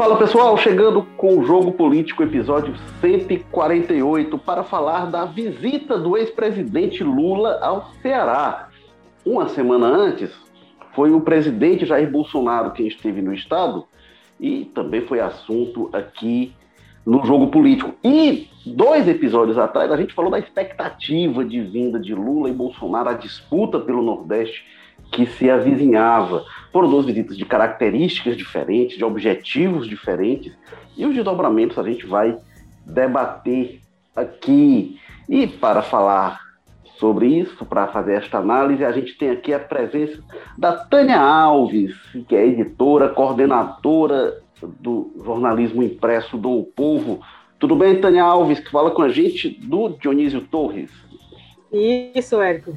Fala pessoal, chegando com o Jogo Político, episódio 148, para falar da visita do ex-presidente Lula ao Ceará. Uma semana antes, foi o presidente Jair Bolsonaro quem esteve no estado e também foi assunto aqui no jogo político. E dois episódios atrás, a gente falou da expectativa de vinda de Lula e Bolsonaro, a disputa pelo Nordeste que se avizinhava. Foram duas visitas de características diferentes, de objetivos diferentes, e os desdobramentos a gente vai debater aqui. E para falar sobre isso, para fazer esta análise, a gente tem aqui a presença da Tânia Alves, que é editora, coordenadora do jornalismo impresso do Povo. Tudo bem, Tânia Alves, que fala com a gente do Dionísio Torres? Isso, Érico.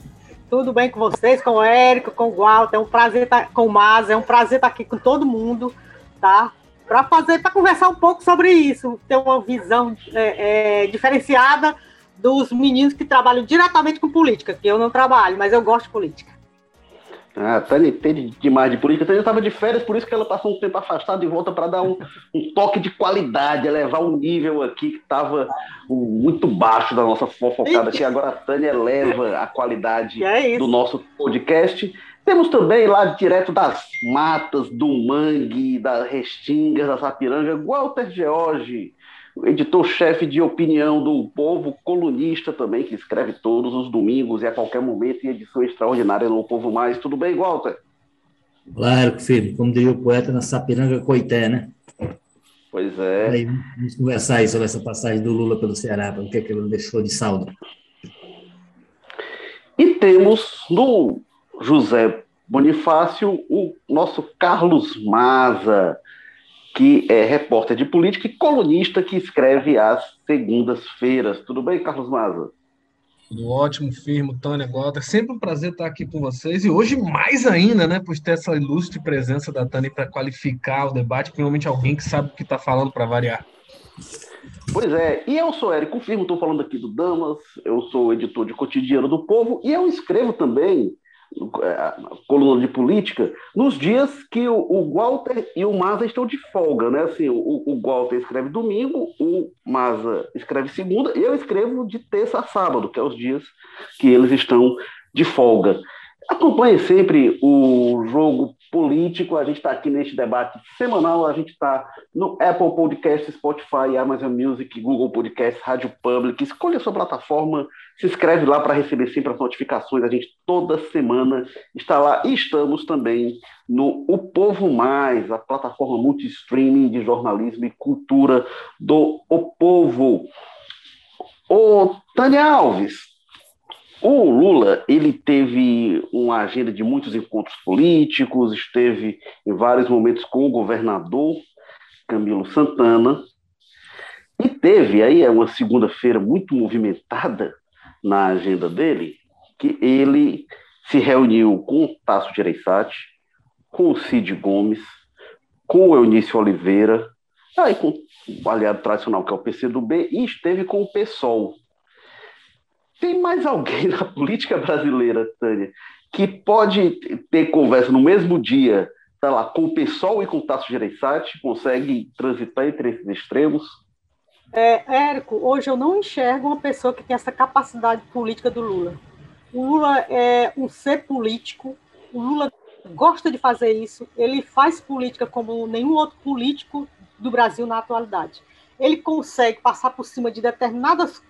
Tudo bem com vocês, com o Érico, com o Walter, é um prazer estar com o Mas, é um prazer estar aqui com todo mundo, tá? Para fazer, para conversar um pouco sobre isso, ter uma visão é, é, diferenciada dos meninos que trabalham diretamente com política, que eu não trabalho, mas eu gosto de política. Ah, a Tânia entende demais de política. A Tânia estava de férias, por isso que ela passou um tempo afastada e volta para dar um, um, toque de qualidade, elevar o um nível aqui que estava muito baixo da nossa fofocada, que agora a Tânia eleva a qualidade é do nosso podcast. Temos também lá direto das matas, do mangue, das restingas, da sapiranga, Walter George editor-chefe de opinião do Povo, colunista também, que escreve todos os domingos e a qualquer momento em edição extraordinária no Povo Mais. Tudo bem, Walter? Claro, filho. Como diria o poeta, na Sapiranga Coité, né? Pois é. Aí, vamos conversar aí sobre essa passagem do Lula pelo Ceará, o que, é que ele deixou de saldo. E temos no José Bonifácio o nosso Carlos Maza, que é repórter de política e colunista que escreve às segundas-feiras. Tudo bem, Carlos Maza? Tudo ótimo, firme, Tânia Gota. É sempre um prazer estar aqui com vocês e hoje mais ainda, né, por ter essa ilustre presença da Tânia para qualificar o debate, principalmente alguém que sabe o que está falando para variar. Pois é, e eu sou Érico Firmo, estou falando aqui do Damas, eu sou editor de Cotidiano do Povo e eu escrevo também coluna de política, nos dias que o, Walter e o Maza estão de folga, né? Assim, o, o Walter escreve domingo, o Maza escreve segunda, e eu escrevo de terça a sábado, que é os dias que eles estão de folga. Acompanhe sempre o jogo político. A gente está aqui neste debate semanal. A gente está no Apple Podcast, Spotify, Amazon Music, Google Podcast, Rádio Public. Escolha a sua plataforma, se inscreve lá para receber sempre as notificações. A gente toda semana está lá. E estamos também no O Povo Mais, a plataforma multi-streaming de jornalismo e cultura do O Povo. Ô, Tânia Alves, o Lula, ele teve uma agenda de muitos encontros políticos, esteve em vários momentos com o governador Camilo Santana, e teve aí é uma segunda-feira muito movimentada na agenda dele, que ele se reuniu com o Tasso Gereissati, com o Cid Gomes, com o Eunício Oliveira, aí com o aliado tradicional que é o PCdoB, e esteve com o PSOL, tem mais alguém na política brasileira, Tânia, que pode ter conversa no mesmo dia, tá lá, com o PSOL e com o Tasso Gereissati, consegue transitar entre esses extremos? É, Érico, hoje eu não enxergo uma pessoa que tem essa capacidade política do Lula. O Lula é um ser político, o Lula gosta de fazer isso, ele faz política como nenhum outro político do Brasil na atualidade. Ele consegue passar por cima de determinadas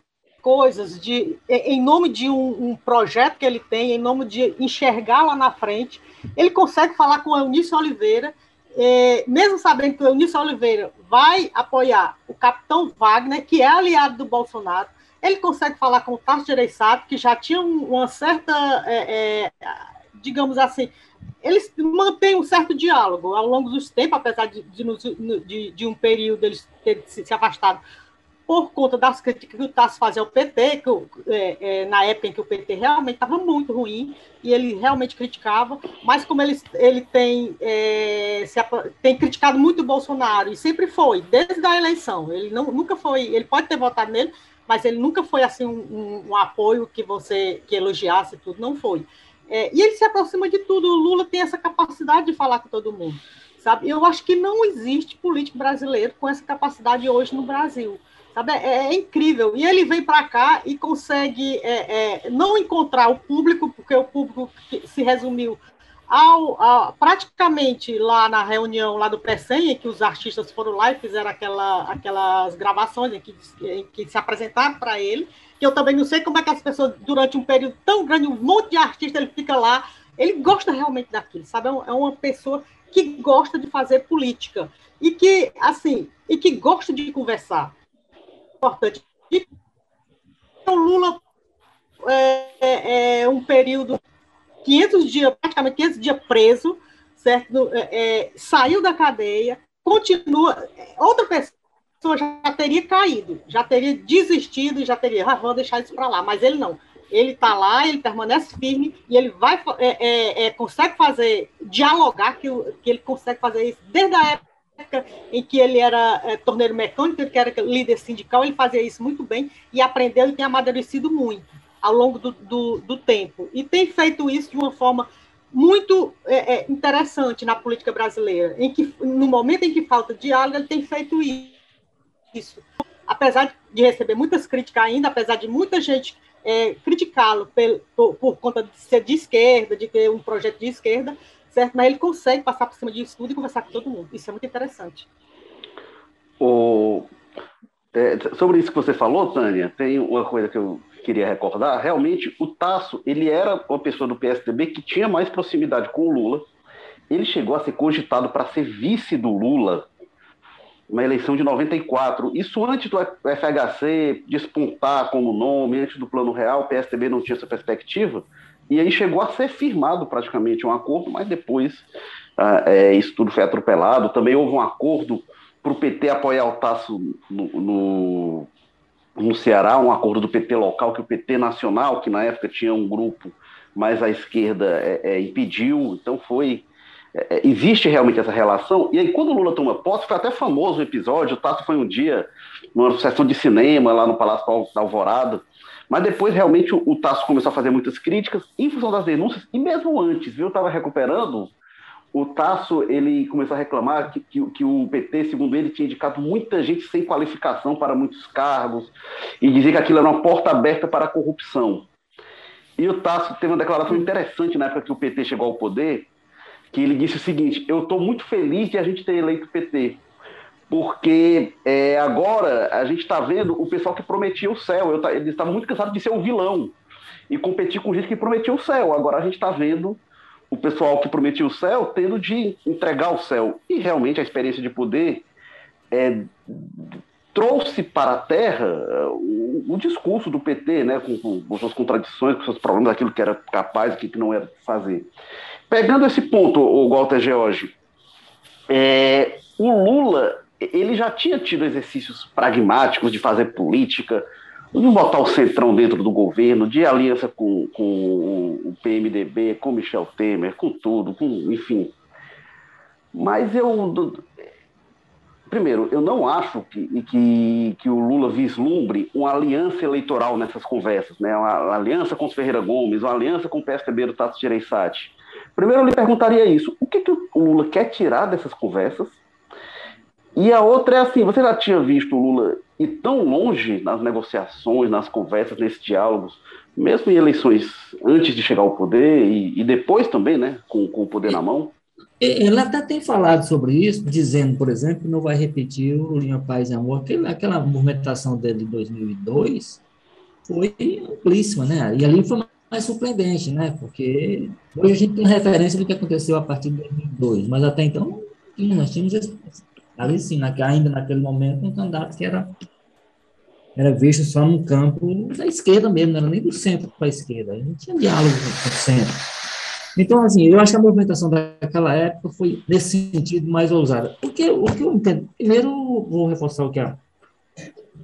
coisas de, em nome de um, um, projeto que ele tem, em nome de enxergar lá na frente, ele consegue falar com o Eunício Oliveira, é, mesmo sabendo que o Eunício Oliveira vai apoiar o capitão Wagner, que é aliado do Bolsonaro, ele consegue falar com o Tarso Gereissati, que já tinha uma certa, é, é, digamos assim, eles mantêm um certo diálogo ao longo dos tempos, apesar de, de, de, de um período eles terem se afastado por conta das críticas que o Tasso fazia ao PT, que é, é, na época em que o PT realmente estava muito ruim, e ele realmente criticava, mas como ele, ele tem, é, se, tem criticado muito o Bolsonaro, e sempre foi, desde a eleição, ele não, nunca foi, ele pode ter votado nele, mas ele nunca foi assim um, um, um apoio que você que elogiasse tudo, não foi. É, e ele se aproxima de tudo, o Lula tem essa capacidade de falar com todo mundo sabe? Eu acho que não existe político brasileiro com essa capacidade hoje no Brasil. Sabe? É, é incrível. E ele vem para cá e consegue é, é, não encontrar o público, porque o público se resumiu ao, praticamente lá na reunião lá do PECEM, em que os artistas foram lá e fizeram aquela, aquelas gravações em que, em que se apresentaram para ele, que eu também não sei como é que as pessoas, durante um período tão grande, um monte de artista, ele fica lá, ele gosta realmente daquilo, sabe? É, é uma pessoa que gosta de fazer política e que, assim, e que gosta de conversar importante. E o Lula é, é, é, um período 500 dias, praticamente 500 dias preso, certo? É, é, saiu da cadeia, continua. Outra pessoa já teria caído, já teria desistido, já teria, ah, vou deixar isso para lá, mas ele não. Ele está lá, ele permanece firme e ele vai é, consegue fazer dialogar que, que ele consegue fazer isso desde a época em que ele era é, torneiro mecânico, que era líder sindical, ele fazia isso muito bem e aprendeu e tem amadurecido muito ao longo do, do, do tempo. E tem feito isso de uma forma muito é, é, interessante na política brasileira, em que no momento em que falta diálogo, ele tem feito isso. Apesar de receber muitas críticas ainda, apesar de muita gente é, criticá-lo por, por, conta de ser de esquerda, de ter um projeto de esquerda, certo? Mas ele consegue passar por cima disso tudo e conversar com todo mundo. Isso é muito interessante. O... É, sobre isso que você falou, Tânia, tem uma coisa que eu queria recordar. Realmente, o Tasso, ele era uma pessoa do PSDB que tinha mais proximidade com o Lula. Ele chegou a ser cogitado para ser vice do Lula na eleição de 94. Isso antes do FHC despontar como nome, antes do Plano Real, o PSDB não tinha essa perspectiva. E aí chegou a ser firmado praticamente um acordo, mas depois ah, é, isso tudo foi atropelado. Também houve um acordo para o PT apoiar o Tasso no, no, no, Ceará, um acordo do PT local, que o PT nacional, que na época tinha um grupo mais à esquerda, é, é, impediu. Então foi. É, é, existe realmente essa relação. E aí, quando o Lula toma posse, foi até famoso o episódio. O Tasso foi um dia numa sessão de cinema lá no Palácio da Alvorada mas depois, realmente, o, o Tasso começou a fazer muitas críticas em função das denúncias, e mesmo antes, viu? Estava recuperando. O Tasso ele começou a reclamar que, que, que, o PT, segundo ele, tinha indicado muita gente sem qualificação para muitos cargos e dizia que aquilo era uma porta aberta para a corrupção. E o Tasso teve uma declaração interessante na época que o PT chegou ao poder, que ele disse o seguinte: Eu estou muito feliz de a gente ter eleito o PT, porque é, agora a gente está vendo o pessoal que prometia o céu. Eu, eles estavam muito cansados de ser o vilão e competir com gente que prometia o céu. Agora a gente está vendo o pessoal que prometia o céu tendo de entregar o céu. E realmente a experiência de poder é, trouxe para a terra o, o, discurso do PT, né, com, com, com, suas contradições, com seus problemas, aquilo que era capaz e que não era fazer. Pegando esse ponto, o Walter George, é, o Lula ele já tinha tido exercícios pragmáticos de fazer política, de botar o centrão dentro do governo, de aliança com, com o PMDB, com Michel Temer, com tudo, com, enfim. Mas eu. Primeiro, eu não acho que, que, que o Lula vislumbre uma aliança eleitoral nessas conversas, né? uma, uma aliança com os Ferreira Gomes, uma aliança com o PSDB do Tato Gereissati. Primeiro, eu lhe perguntaria isso: o que, que o Lula quer tirar dessas conversas? E a outra é assim: você já tinha visto o Lula ir tão longe nas negociações, nas conversas, nesses diálogos, mesmo em eleições antes de chegar ao poder e, e depois também, né, com, com o poder na mão? Ele até tem falado sobre isso, dizendo, por exemplo, que não vai repetir o Linha Paz e Amor. Aquela, aquela movimentação dele de 2002 foi amplíssima, né? E ali foi mais surpreendente, né? Porque hoje a gente tem referência do que aconteceu a partir de 2002, mas até então nós tínhamos ali sim, ainda naquele momento, um candidato que era, era visto só no campo da esquerda mesmo, não era nem do centro para a esquerda, não tinha diálogo com o centro. Então, assim, eu acho que a movimentação daquela época foi, nesse sentido, mais ousada. Porque o que eu entendo, primeiro, vou reforçar o que a,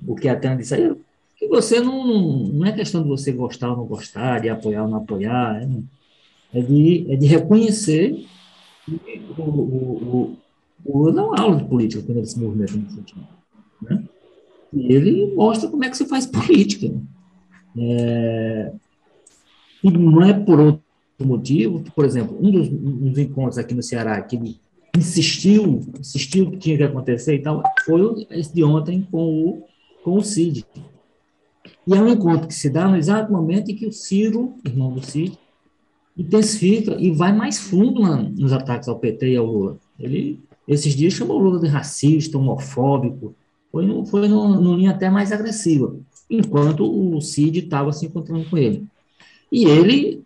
o que a Tânia disse aí, que você não, não é questão de você gostar ou não gostar, de apoiar ou não apoiar, é, é de, é de reconhecer o, o, Lula dá uma aula de política quando ele se movimenta nesse sentido. Né? E ele mostra como é que se faz política. É, e não é por outro motivo, por exemplo, um dos, um dos encontros aqui no Ceará que ele insistiu, insistiu que tinha que acontecer e tal, foi esse de ontem com o, com o Cid. E é um encontro que se dá no exato momento em que o Ciro, irmão do Cid, intensifica e vai mais fundo na, nos ataques ao PT e ao Lula. Ele, esses dias, chamou o Lula de racista, homofóbico, foi, no, foi no, no linha até mais agressiva, enquanto o Cid estava se encontrando com ele. E ele,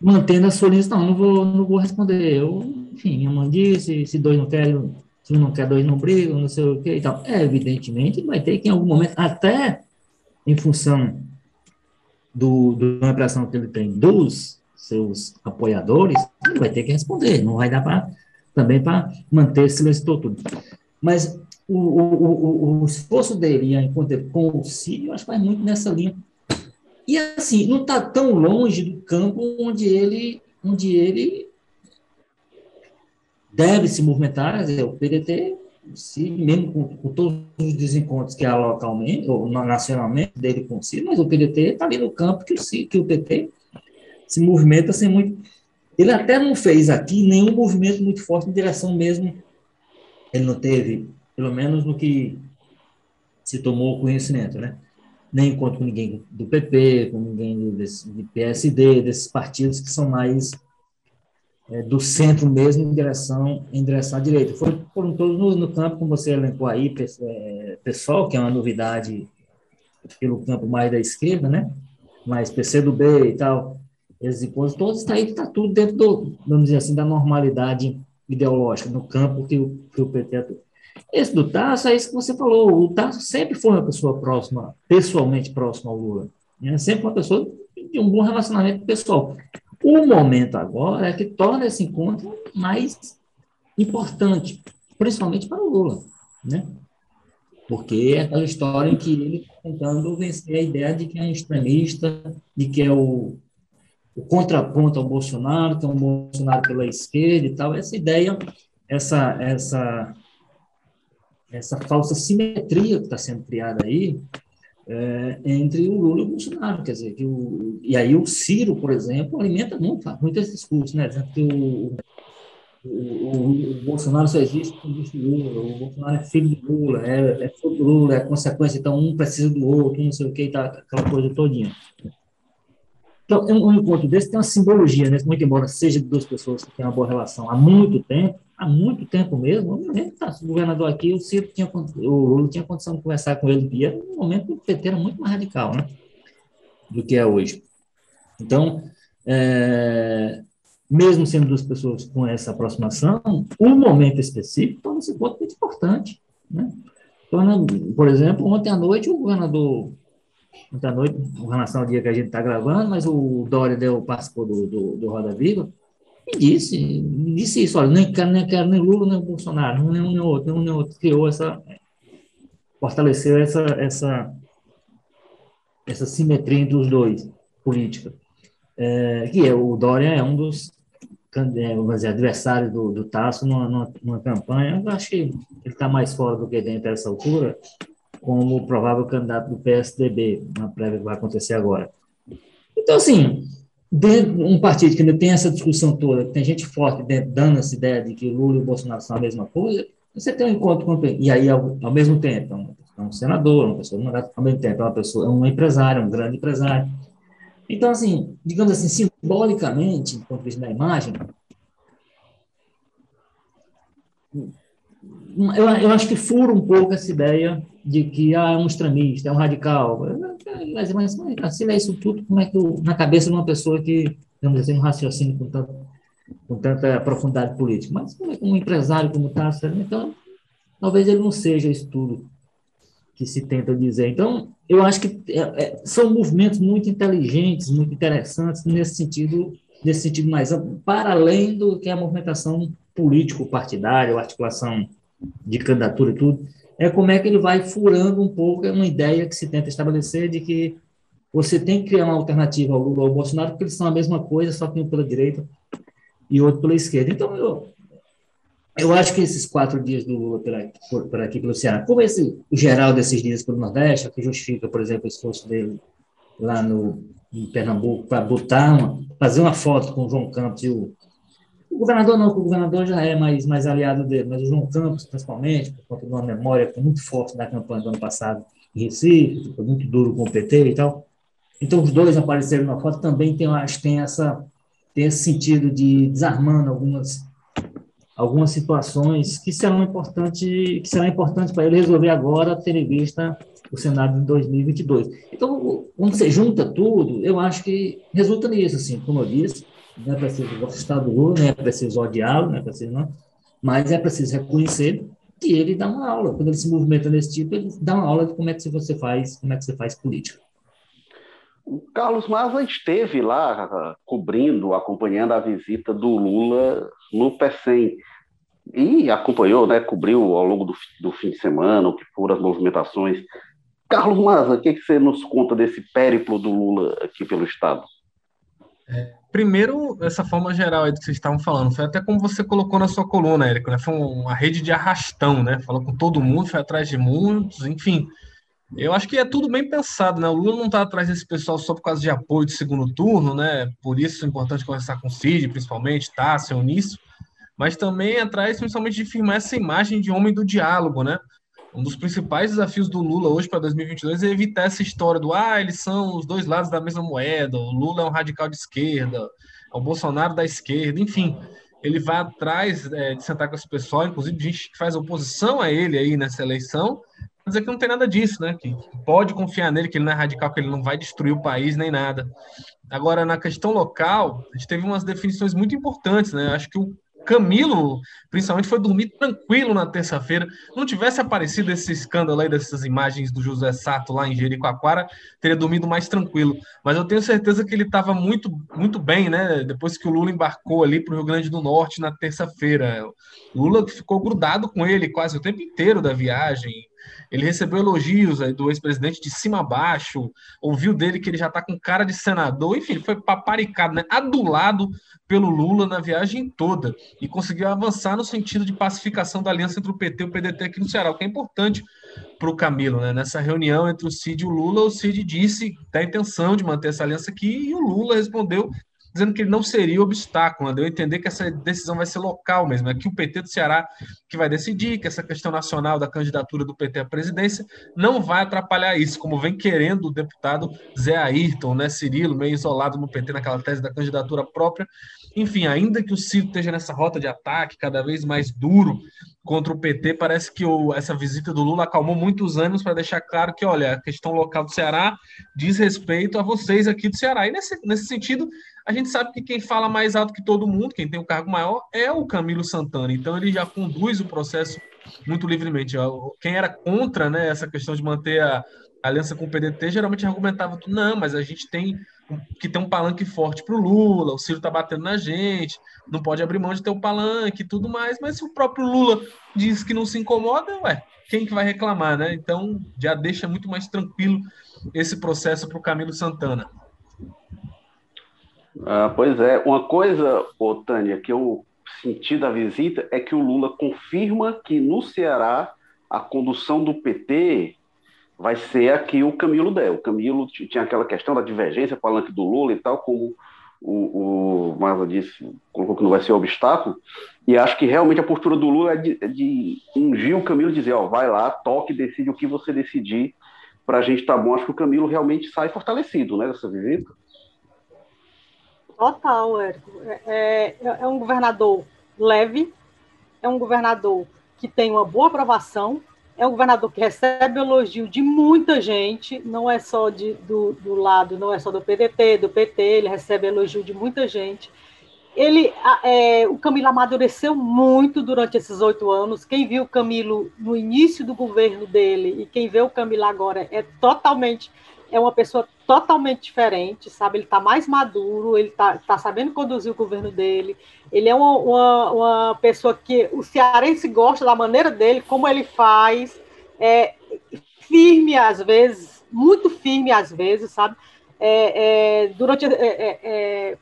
mantendo a sua linha, não, não vou, não vou responder. Eu, enfim, minha mãe disse, se dois não querem, se não quer, dois não brigam, não sei o que e tal. É, evidentemente, vai ter que em algum momento, até em função do, do, da impressão que ele tem dos seus apoiadores, ele vai ter que responder, não vai dar para também para manter silêncio todo. Mas o, o, o, o esforço dele com o eu acho que vai muito nessa linha. E assim, não está tão longe do campo onde ele, onde ele deve se movimentar, dizer, o PDT, se, mesmo com, com, todos os desencontros que há localmente, ou nacionalmente, dele com o Cid, mas o PDT está ali no campo que o, que o PT se movimenta sem muito. Ele até não fez aqui nenhum movimento muito forte em direção mesmo. Ele não teve pelo menos no que se tomou conhecimento, né? Nem encontro com ninguém do PP, com ninguém desse, de PSD, desses partidos que são mais é, do centro mesmo em direção, em direção à direita. Foram, foram todos no, no, campo, como você elencou aí, é, pessoal, que é uma novidade pelo campo mais da esquerda, né? Mais PCdoB e tal, esses encontros, todos está aí, está tudo dentro do, vamos dizer assim, da normalidade ideológica, no campo que o, que o PT atua. Esse do Tasso é isso que você falou. O Tasso sempre foi uma pessoa próxima, pessoalmente próxima ao Lula. Né? Sempre uma pessoa de um bom relacionamento pessoal. O momento agora é que torna esse encontro mais importante, principalmente para o Lula, né? Porque é aquela história em que ele está tentando vencer a ideia de que é extremista, de que é o, o contraponto ao Bolsonaro, que é um Bolsonaro pela esquerda e tal. Essa ideia, essa, essa essa falsa simetria que está sendo criada aí é, entre o Lula e o Bolsonaro, quer dizer, que o, e aí o Ciro, por exemplo, alimenta muito, faz muito esse discurso, né, que o, o, o, Bolsonaro só existe porque existe Lula, o Bolsonaro é filho do Lula, é, é filho do Lula, é consequência, então um precisa do outro, não sei o que, tá, aquela coisa todinha. Então, um encontro desse tem uma simbologia, né? muito embora seja de duas pessoas que têm uma boa relação há muito tempo, há muito tempo mesmo, que tá, o governador aqui, o Ciro tinha, o Lula tinha condição de conversar com ele, e era um momento o PT era muito mais radical, né? Do que é hoje. Então, é, mesmo sendo duas pessoas com essa aproximação, um momento específico torna esse ponto muito importante, né? Torna, por exemplo, ontem à noite o governador à noite, com relação ao dia que a gente está gravando, mas o Dória deu, participou do, do, do Roda Viva e disse, disse isso, olha, nem quero, nem quero nem Lula, nem Bolsonaro, nem um nem outro, nem um nem outro, criou essa, fortaleceu essa, essa, essa simetria entre os dois, política, é, que é, o Dória é um dos é, vamos dizer, adversários do, do Tasso numa, numa, numa campanha, eu acho que ele está mais fora do que dentro dessa altura, como provável candidato do PSDB, na prévia que vai acontecer agora. Então, assim, dentro um partido que ainda tem essa discussão toda, que tem gente forte dentro, dando essa ideia de que Lula e Bolsonaro são a mesma coisa, você tem um encontro com e aí ao, ao mesmo tempo é um senador, uma pessoa ao mesmo tempo é uma pessoa, é um empresário, um grande empresário. Então, assim, digamos assim, simbolicamente, do ponto de vista da imagem, eu, eu acho que fura um pouco essa ideia de que ah, é um extremista, é um radical. Mas, mas, mas se é isso tudo, como é que eu, na cabeça de uma pessoa que, digamos assim, um raciocínio com, tanto, com tanta profundidade política, mas como é que um empresário como está, então, talvez ele não seja isso tudo que se tenta dizer. Então, eu acho que é, é, são movimentos muito inteligentes, muito interessantes nesse sentido, nesse sentido mais amplo, para além do que a movimentação político-partidária, articulação de candidatura e tudo é como é que ele vai furando um pouco é uma ideia que se tenta estabelecer de que você tem que criar uma alternativa ao Lula ou ao Bolsonaro, porque eles são a mesma coisa, só que um pela direita e outro pela esquerda. Então, eu, eu acho que esses quatro dias do Lula por por aqui pelo Ceará, como esse o geral desses dias pelo Nordeste, que justifica, por exemplo, o esforço dele lá no, em Pernambuco para botar uma, fazer uma foto com o João Campos e o, O governador não, o governador já é mais, mais aliado dele, mas o João Campos, principalmente, por conta de uma memória muito forte da campanha do ano passado em Recife, foi muito duro com o PT e tal. Então, os dois apareceram na foto, também tem, acho, tem, essa, tem esse sentido de desarmando algumas, algumas situações que serão importantes que será importante para ele resolver agora, tendo em vista o Senado de 2022. Então, quando você junta tudo, eu acho que resulta nisso, assim, como eu disse, não é preciso gostar do Lula, não é preciso odiá-lo, não é preciso não, mas é preciso reconhecer que ele dá uma aula, quando ele se movimenta desse tipo, ele dá uma aula de como é que você faz, como é que você faz política. O Carlos Maza esteve lá cobrindo, acompanhando a visita do Lula no PECEM e acompanhou, né, cobriu ao longo do, do fim de semana o que foram as movimentações. Carlos Maza, o que, que você nos conta desse périplo do Lula aqui pelo Estado? É, primeiro, essa forma geral aí do que vocês estavam falando, foi até como você colocou na sua coluna, Érico, né? Foi uma rede de arrastão, né? Falou com todo mundo, foi atrás de muitos, enfim. Eu acho que é tudo bem pensado, né? O Lula não está atrás desse pessoal só por causa de apoio de segundo turno, né? Por isso é importante conversar com o Cid, principalmente, Tássio, Eunício, mas também atrás, principalmente, de firmar essa imagem de homem do diálogo, né? Um dos principais desafios do Lula hoje para 2022 é evitar essa história do ah, eles são os dois lados da mesma moeda, o Lula é um radical de esquerda, é o Bolsonaro da esquerda, enfim. Ele vai atrás é, de sentar com esse pessoal, inclusive gente que faz oposição a ele aí nessa eleição, dizer que não tem nada disso, né? Que pode confiar nele, que ele não é radical, que ele não vai destruir o país nem nada. Agora, na questão local, a gente teve umas definições muito importantes, né? Acho que o Camilo, principalmente, foi dormir tranquilo na terça-feira. Não tivesse aparecido esse escândalo aí dessas imagens do José Sato lá em Jericoacoara, teria dormido mais tranquilo. Mas eu tenho certeza que ele estava muito, muito bem, né? Depois que o Lula embarcou ali para o Rio Grande do Norte na terça-feira. Lula ficou grudado com ele quase o tempo inteiro da viagem. Ele recebeu elogios do ex-presidente de cima a baixo, ouviu dele que ele já está com cara de senador, enfim, foi paparicado, né? adulado pelo Lula na viagem toda e conseguiu avançar no sentido de pacificação da aliança entre o PT e o PDT aqui no Ceará, o que é importante para o Camilo. Né? Nessa reunião entre o Cid e o Lula, o Cid disse da intenção de manter essa aliança aqui e o Lula respondeu dizendo que ele não seria obstáculo, né? deu a entender que essa decisão vai ser local mesmo, é que o PT do Ceará que vai decidir, que essa questão nacional da candidatura do PT à presidência não vai atrapalhar isso, como vem querendo o deputado Zé Ayrton, né, Cirilo, meio isolado no PT naquela tese da candidatura própria, enfim, ainda que o Ciro esteja nessa rota de ataque cada vez mais duro contra o PT, parece que o, essa visita do Lula acalmou muitos anos para deixar claro que, olha, a questão local do Ceará diz respeito a vocês aqui do Ceará. E nesse, nesse sentido, a gente sabe que quem fala mais alto que todo mundo, quem tem o um cargo maior, é o Camilo Santana. Então ele já conduz o processo muito livremente. Quem era contra né, essa questão de manter a aliança com o PDT geralmente argumentava: não, mas a gente tem que ter um palanque forte para o Lula, o Ciro está batendo na gente, não pode abrir mão de ter um palanque e tudo mais, mas se o próprio Lula diz que não se incomoda, ué, quem que vai reclamar, né? Então já deixa muito mais tranquilo esse processo para o Camilo Santana. Ah, pois é, uma coisa, ô, Tânia, que eu senti da visita é que o Lula confirma que no Ceará a condução do PT vai ser aqui o Camilo Del. O Camilo tinha aquela questão da divergência palanque do Lula e tal, como o, o disse, colocou que não vai ser obstáculo, e acho que realmente a postura do Lula é de, é de ungir o Camilo e dizer, ó, vai lá, toque, decide o que você decidir, para a gente tá bom. Acho que o Camilo realmente sai fortalecido, né, dessa visita. Total, Érico. É, é, é, um governador leve, é um governador que tem uma boa aprovação, é um governador que recebe elogio de muita gente, não é só de, do, do lado, não é só do PDT, do PT, ele recebe elogio de muita gente. Ele, é, o Camilo amadureceu muito durante esses oito anos. Quem viu o Camilo no início do governo dele e quem vê o Camilo agora é totalmente é uma pessoa totalmente diferente, sabe? Ele está mais maduro, ele está tá sabendo conduzir o governo dele. Ele é uma, uma, uma, pessoa que o cearense gosta da maneira dele, como ele faz, é firme às vezes, muito firme às vezes, sabe? É, é, durante é, é, é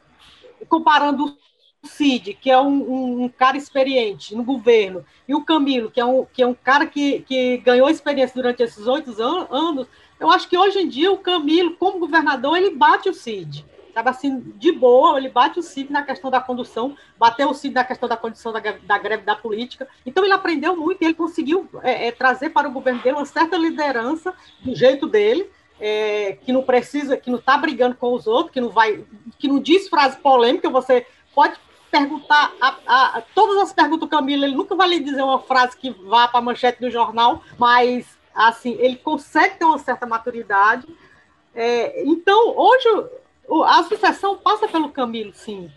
comparando o Cid, que é um, um, cara experiente no governo, e o Camilo, que é um, que é um cara que, que ganhou experiência durante esses oito anos eu acho que hoje em dia o Camilo, como governador, ele bate o Cid. Estava assim, de boa, ele bate o CID na questão da condução, bateu o CID na questão da condição da, da greve da política. Então, ele aprendeu muito e ele conseguiu é, é, trazer para o governo dele uma certa liderança do jeito dele, é, que não precisa, que não está brigando com os outros, que não vai, que não diz frase polêmica, você pode perguntar a, a, a, todas as perguntas do Camilo, ele nunca vai lhe dizer uma frase que vá para a manchete do jornal, mas assim, ele consegue ter uma certa maturidade. É, então, hoje a sucessão passa pelo Camilo, sim.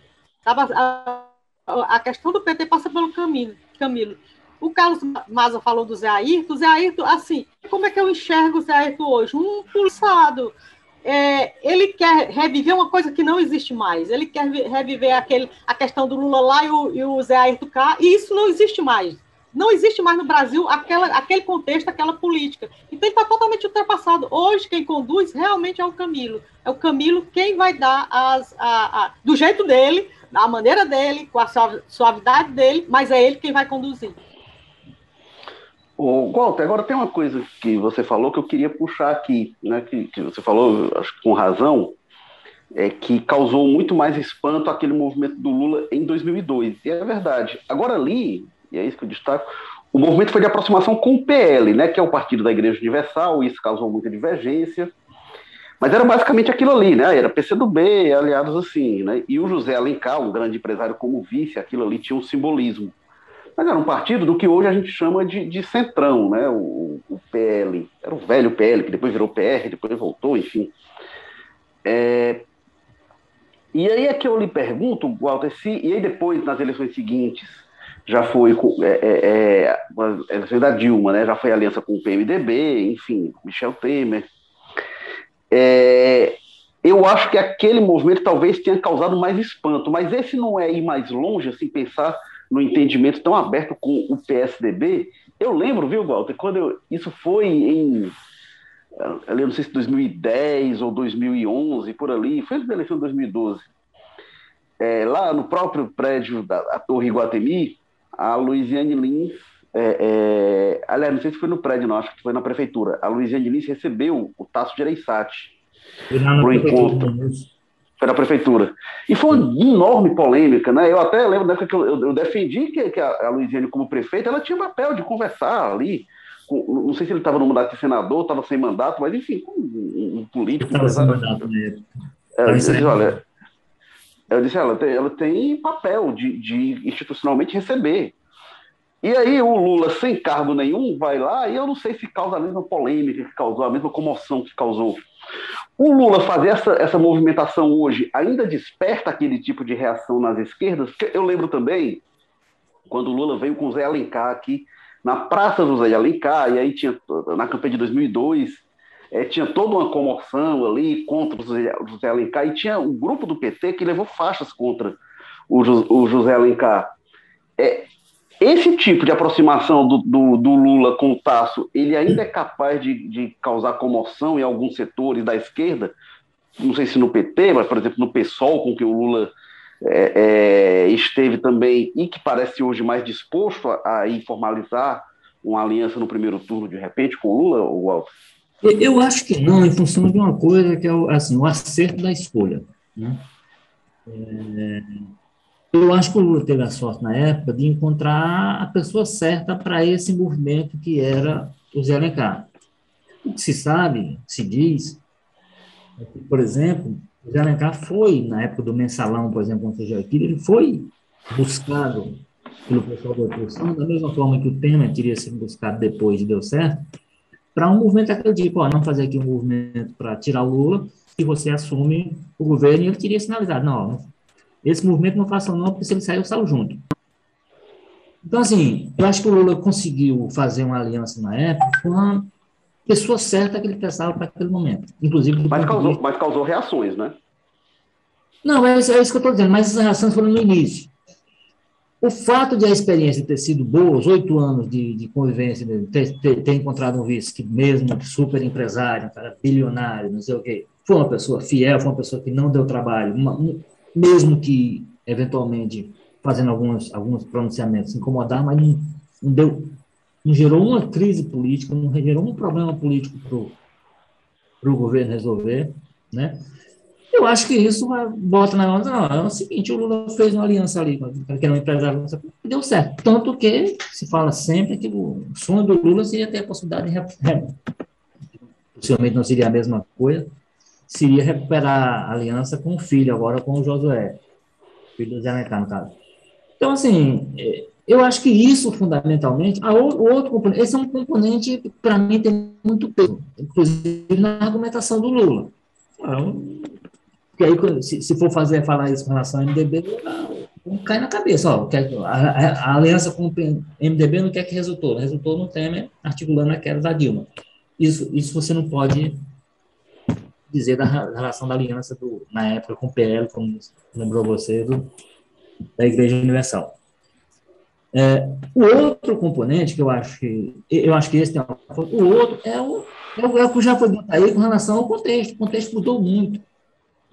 A, a, questão do PT passa pelo Camilo. Camilo. O Carlos Maza falou do Zé Ayrton. Zé Ayrton, assim, como é que eu enxergo o Zé Ayrton hoje? Um pulsado. É, ele quer reviver uma coisa que não existe mais. Ele quer reviver aquele, a questão do Lula lá e o, e o Zé Ayrton cá, e isso não existe mais. Não existe mais no Brasil aquela, aquele contexto, aquela política. Então ele está totalmente ultrapassado. Hoje, quem conduz realmente é o Camilo. É o Camilo quem vai dar as, a, a, do jeito dele, da maneira dele, com a suavidade dele, mas é ele quem vai conduzir. O Walter, agora tem uma coisa que você falou que eu queria puxar aqui, né? Que, que você falou, acho que com razão, é que causou muito mais espanto aquele movimento do Lula em 2002. E é verdade. Agora ali, e é isso que eu destaco, o movimento foi de aproximação com o PL, né? Que é o Partido da Igreja Universal. Isso causou muita divergência. Mas era basicamente aquilo ali, né? Era PCdoB, aliados assim, né? E o José Alencar, um grande empresário como vice, aquilo ali tinha um simbolismo. Mas era um partido do que hoje a gente chama de, de centrão, né? O, o, PL, era o velho PL, que depois virou PR, depois voltou, enfim. É... E aí é que eu lhe pergunto, Walter, se, e aí depois, nas eleições seguintes, já foi é, é, é, a eleição da Dilma, né? Já foi aliança com o PMDB, enfim, Michel Temer. É, eu acho que aquele movimento talvez tenha causado mais espanto, mas esse não é ir mais longe, assim, pensar no entendimento tão aberto com o PSDB. Eu lembro, viu, Walter, quando eu, isso foi em, eu não sei se 2010 ou 2011, por ali, foi na eleição de 2012. É, lá no próprio prédio da Torre Iguatemi, a Luiziane Lins, é, é, aliás, não sei se foi no prédio, não, acho que foi na prefeitura. A Luiziane Lins recebeu o Tasso de Ereissati para o encontro. Foi na prefeitura. E foi uma enorme polêmica, né? Eu até lembro da época que eu, eu, eu defendi que, que a, a Luiziane, como prefeita, ela tinha papel de conversar ali. Não sei se ele estava no mandato de senador, estava sem mandato, mas enfim, um, um político. Estava sem mandato, né? É, olha, eu disse, ela tem, ela tem papel de, de institucionalmente receber. E aí o Lula, sem cargo nenhum, vai lá e eu não sei se causa a mesma polêmica que causou, a mesma comoção que causou. O Lula fazer essa, essa movimentação hoje ainda desperta aquele tipo de reação nas esquerdas? Eu lembro também, quando o Lula veio com o Zé Alencar aqui, na Praça do Zé Alencar, e aí tinha, na campanha de 2002, é, tinha toda uma comoção ali contra o José, Alencar, e tinha um grupo do PT que levou faixas contra o, o José Alencar. É, esse tipo de aproximação do, do, do, Lula com o Tasso, ele ainda é capaz de, de, causar comoção em alguns setores da esquerda? Não sei se no PT, mas, por exemplo, no PSOL, com que o Lula é, é, esteve também, e que parece hoje mais disposto a, a formalizar uma aliança no primeiro turno, de repente, com o Lula, ou Walter? Eu acho que não, em função de uma coisa que é o, assim, o acerto da escolha. Né? É, eu acho que o Lula teve a sorte na época de encontrar a pessoa certa para esse movimento que era o Zé Alencar. O que se sabe, se diz, é que, por exemplo, o Zé Alencar foi, na época do mensalão, por exemplo, quando surgiu aqui, ele foi buscado pelo pessoal da oposição, da mesma forma que o Temer teria sido buscado depois e deu certo, para um movimento daquele tipo, ó, não fazer aqui um movimento para tirar o Lula, e você assume o governo, e ele teria sinalizado, não, esse movimento não faça não, porque se ele sair, eu saio junto. Então, assim, eu acho que o Lula conseguiu fazer uma aliança na época com a pessoa certa que ele precisava para aquele momento. Inclusive, mas causou, mas causou reações, né? Não, é isso, é isso que eu estou dizendo, mas essas reações foram no início. O fato de a experiência ter sido boa, os oito anos de, de convivência, ter, ter, ter, encontrado um vice que, mesmo super empresário, um cara bilionário, não sei o quê, foi uma pessoa fiel, foi uma pessoa que não deu trabalho, uma, um, mesmo que, eventualmente, fazendo alguns, alguns pronunciamentos incomodar, mas não, não, deu, não gerou uma crise política, não gerou um problema político para o governo resolver, né? Eu acho que isso bota na onda, não, é o seguinte, o Lula fez uma aliança ali, que era um empresário, deu certo. Tanto que se fala sempre que o sonho do Lula seria ter a possibilidade de possivelmente não seria a mesma coisa, seria recuperar a aliança com o filho, agora com o Josué, filho do Zé Alencar, no caso. Então, assim, é, eu acho que isso, fundamentalmente, a o outro componente, esse é um componente que, para mim, tem muito peso, inclusive na argumentação do Lula. Então, e aí, se, se for fazer, falar isso com relação ao MDB, cai na cabeça. Ó, a, a, a, aliança com o MDB não quer que resultou. Resultou no Temer articulando a queda da Dilma. Isso, isso você não pode dizer da relação da aliança do, na época com o PL, como lembrou você, do, da Igreja Universal. É, o outro componente que eu acho que eu acho que esse tem uma, o outro é o, é o, é o que já foi dito aí com relação ao contexto. O contexto mudou muito.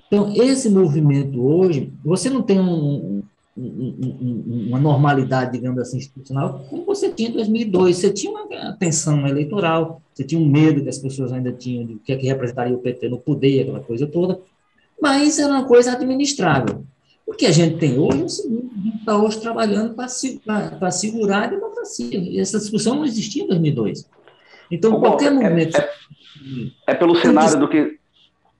Então, esse movimento hoje, você não tem um, um, uma normalidade, digamos assim, institucional, como você tinha em 2002. Você tinha uma tensão eleitoral, você tinha um medo que as pessoas ainda tinham de o que, é que representaria o PT no poder, aquela coisa toda, mas era uma coisa administrável. O que a gente tem hoje é o seguinte, a gente está hoje trabalhando para segurar a democracia. E essa discussão não existia em 2002. Então, Bom, qualquer é, momento... É, é pelo cenário do que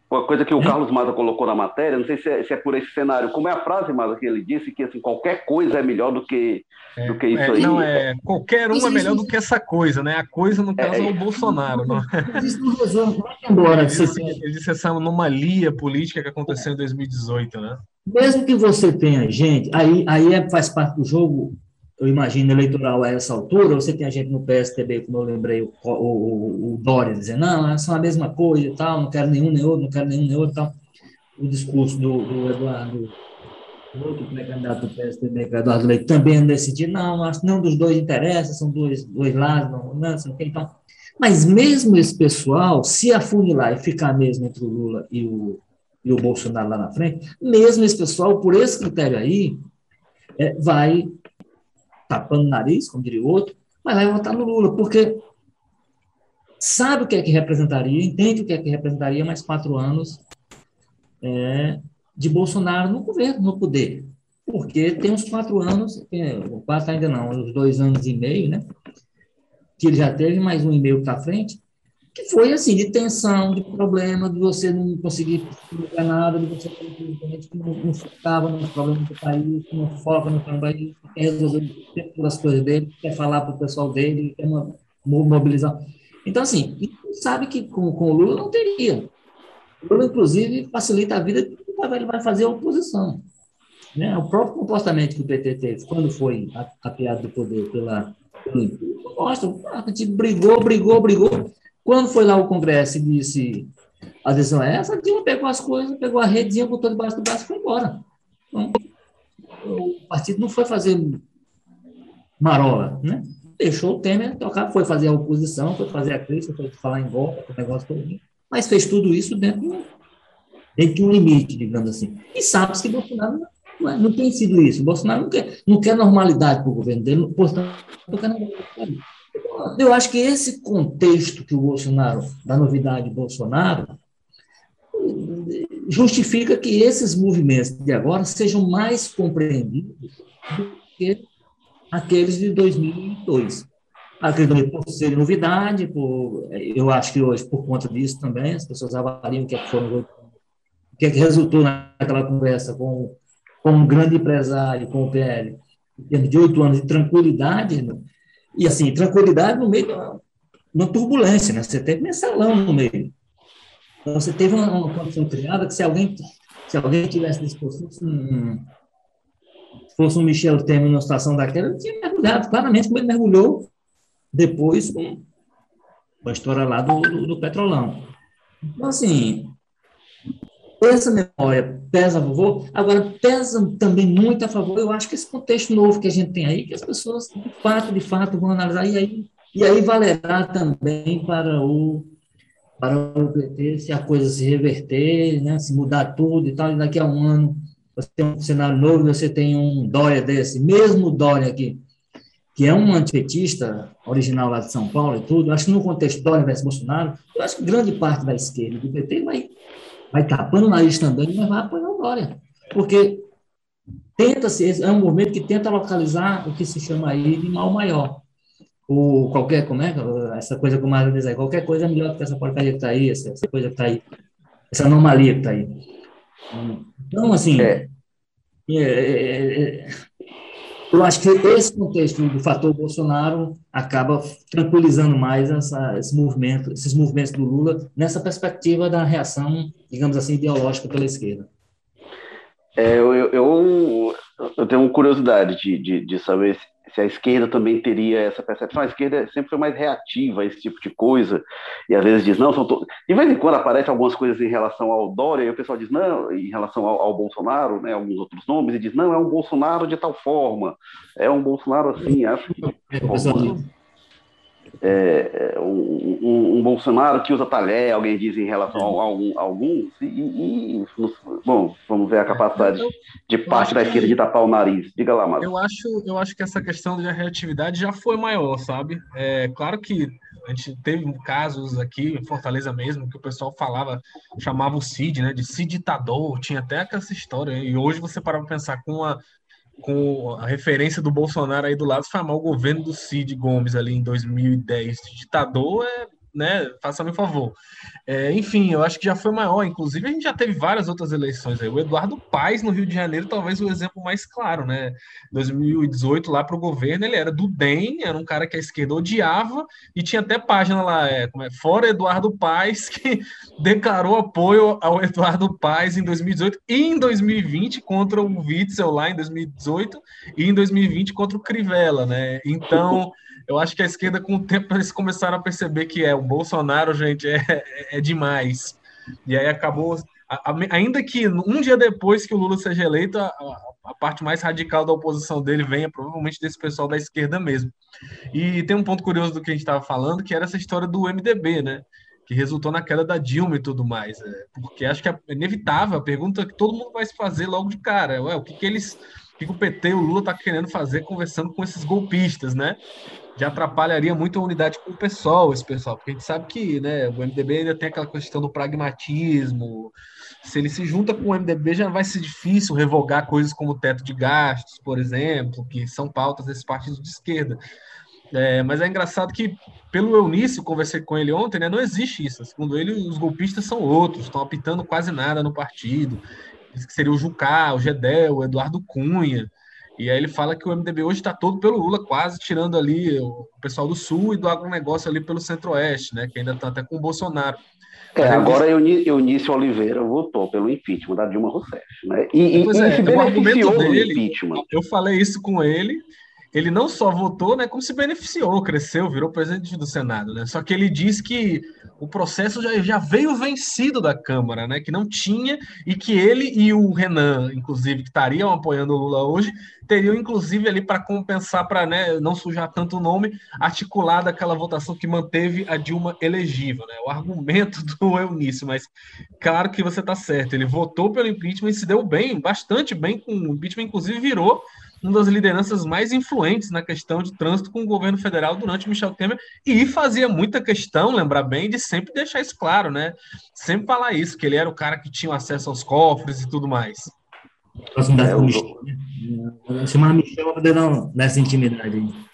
uma coisa que o Carlos Mata colocou na matéria, não sei se é, se é, por esse cenário, como é a frase, Mata, que ele disse, que assim, qualquer coisa é melhor do que, é, do que isso é, aí. Não, é, qualquer um é melhor do que essa coisa, né? A coisa, no caso, é, o Bolsonaro. Não? Não resolve, embora. Ele disse, ele disse essa anomalia política que aconteceu em 2018, né? Mesmo que você tenha gente, aí, aí faz parte do jogo eu imagino, eleitoral a essa altura, você tem a gente no PSTB, como eu lembrei, o, o, o Dória dizendo, não, são a mesma coisa e tal, não quero nenhum nem outro, não quero nenhum nem outro tal. O discurso do, do Eduardo, outro pré-candidato do PSTB, que é Eduardo Leite, também nesse sentido, não, acho que nenhum dos dois interessa, são dois, dois lados, não, não, não tem então. Mas mesmo esse pessoal, se afunilar e ficar mesmo entre o Lula e o, e o Bolsonaro lá na frente, mesmo esse pessoal, por esse critério aí, é, vai tapando o nariz, como diria o outro, mas vai votar no Lula, porque sabe o que é que representaria, entende o que é que representaria mais quatro anos é, de Bolsonaro no governo, no poder. Porque tem uns quatro anos, quatro ainda não, uns dois anos e meio, né? Que ele já teve, mais um e meio para frente, que foi assim, de tensão, de problema, de você não conseguir explicar nada, de você ter um presidente que não, não focava nos problemas do país, que não foca no país, que quer resolver as coisas dele, quer falar para o pessoal dele, quer mobilizar. Então, assim, sabe que com, com o Lula não teria. O Lula, inclusive, facilita a vida que ele vai fazer a oposição. Né? O próprio comportamento que o PT teve quando foi apiado do poder pela, pelo mostra, a gente brigou, brigou, brigou, quando foi lá o Congresso e disse a decisão é essa, a Dilma pegou as coisas, pegou a redinha, botou debaixo do braço e foi embora. Então, o partido não foi fazer marola, né? Deixou o Temer tocar, foi fazer a oposição, foi fazer a crise, foi falar em golpe, o negócio todo, mas fez tudo isso dentro, dentro de um limite, digamos assim. E sabe que Bolsonaro não, é, não, tem sido isso. Bolsonaro não quer, não quer normalidade para o governo dele, portanto, não quer normalidade. Eu acho que esse contexto que o Bolsonaro, da novidade Bolsonaro, justifica que esses movimentos de agora sejam mais compreendidos do que aqueles de 2002. Acredito por ser novidade, por, eu acho que hoje, por conta disso também, as pessoas avaliam o que, é que, foram, o que, é que resultou naquela conversa com, com um grande empresário, com o PL, em termos de oito anos de tranquilidade, né? E, assim, tranquilidade no meio uma, uma turbulência, né? Você teve mensalão no meio. Então, você teve uma, uma condição criada que se alguém, se alguém tivesse disposto, fosse um, fosse um Michel Temer numa situação daquela, ele tinha mergulhado, claramente, como ele mergulhou depois com, a história lá do, do, do Petrolão. Então, assim, essa memória pesa a favor, agora pesa também muito a favor, eu acho que esse contexto novo que a gente tem aí, que as pessoas, de fato, de fato, vão analisar, e aí, e aí valerá também para o, para o PT se a coisa se reverter, né, se mudar tudo e tal, e daqui a um ano você tem um cenário novo, você tem um Dória desse, mesmo Dória aqui, que é um antipetista original lá de São Paulo e tudo, acho que no contexto Dória versus Bolsonaro, eu acho que grande parte da esquerda do PT vai vai tapando o nariz também, mas vai apoiar o Dória. Porque tenta-se, é um movimento que tenta localizar o que se chama aí de mal maior. O, qualquer, como é, essa coisa como a diz aí, qualquer coisa é melhor do que essa porcaria que está aí, essa, essa coisa que está aí, essa anomalia que está aí. Então, assim, é. É, é, é, eu acho que esse contexto do fator Bolsonaro acaba tranquilizando mais essa, esse movimento, esses movimentos do Lula nessa perspectiva da reação, digamos assim, ideológica pela esquerda. É, eu, eu, eu, tenho curiosidade de, de, de saber se a esquerda também teria essa percepção. A esquerda sempre foi mais reativa a esse tipo de coisa, e às vezes diz, não, são to... de vez em quando aparecem algumas coisas em relação ao Dória, e o pessoal diz, não, em relação ao, ao, Bolsonaro, né, alguns outros nomes, e diz, não, é um Bolsonaro de tal forma, é um Bolsonaro assim, acho que... É, é, um, um, um, Bolsonaro que usa talher, alguém diz em relação a, a, a alguns, e, e, bom, vamos ver a capacidade eu, de parte da esquerda que, de tapar o nariz. Diga lá, Márcio. Eu acho, eu acho que essa questão de reatividade já foi maior, sabe? É claro que a gente teve casos aqui em Fortaleza mesmo que o pessoal falava, chamava o Cid, né, de Cid ditador, tinha até essa história. E hoje você para pensar com a com a referência do Bolsonaro aí do lado, famar o governo do Cid Gomes ali em 2010. Ditador é né? Faça-me favor. É, enfim, eu acho que já foi maior. Inclusive, a gente já teve várias outras eleições aí. O Eduardo Paes, no Rio de Janeiro, talvez o exemplo mais claro, né? 2018, lá para o governo, ele era do DEM, era um cara que a esquerda odiava, e tinha até página lá, é, como é, Fora Eduardo Paes, que declarou apoio ao Eduardo Paes em 2018 e em 2020 contra o Witzel lá em 2018 e em 2020 contra o Crivella, né? Então. Eu acho que a esquerda, com o tempo, eles começaram a perceber que é o Bolsonaro, gente, é, é, é demais. E aí acabou. Ainda que um dia depois que o Lula seja eleito, a, a, parte mais radical da oposição dele venha provavelmente desse pessoal da esquerda mesmo. E tem um ponto curioso do que a gente estava falando, que era essa história do MDB, né? Que resultou na queda da Dilma e tudo mais. É, porque acho que é inevitável a pergunta que todo mundo vai se fazer logo de cara. Ué, o que, que eles. O que, o PT, o Lula, está querendo fazer conversando com esses golpistas, né? Já atrapalharia muito a unidade com o pessoal, esse pessoal, porque a gente sabe que né, o MDB ainda tem aquela questão do pragmatismo. Se ele se junta com o MDB, já vai ser difícil revogar coisas como o teto de gastos, por exemplo, que são pautas desses partidos de esquerda. É, mas é engraçado que, pelo Eunício, conversei com ele ontem, né, não existe isso. Segundo ele, os golpistas são outros, estão apitando quase nada no partido. Que seria o Jucá, o Gedel, o Eduardo Cunha. E aí ele fala que o MDB hoje está todo pelo Lula, quase tirando ali o pessoal do Sul e do agronegócio ali pelo Centro-Oeste, né? Que ainda está até com o Bolsonaro. É, agora. Eunício Oliveira votou pelo impeachment da Dilma Rousseff, né? E, e, é, e se beneficiou dele, impeachment. Eu falei isso com ele, ele não só votou, né, como se beneficiou, cresceu, virou presidente do Senado, né? Só que ele disse que o processo já, já veio vencido da Câmara, né? Que não tinha e que ele e o Renan, inclusive, que estariam apoiando o Lula hoje, teriam inclusive ali para compensar, para né, não sujar tanto o nome, articulada aquela votação que manteve a Dilma elegível, né? O argumento do Eunício, mas claro que você está certo, ele votou pelo impeachment e se deu bem, bastante bem com o impeachment, inclusive virou uma das lideranças mais influentes na questão de trânsito com o governo federal durante Michel Temer e fazia muita questão, lembrar bem, de sempre deixar isso claro, né? Sempre falar isso, que ele era o cara que tinha acesso aos cofres e tudo mais. Michel, né? Chamar Michel nessa intimidade aí.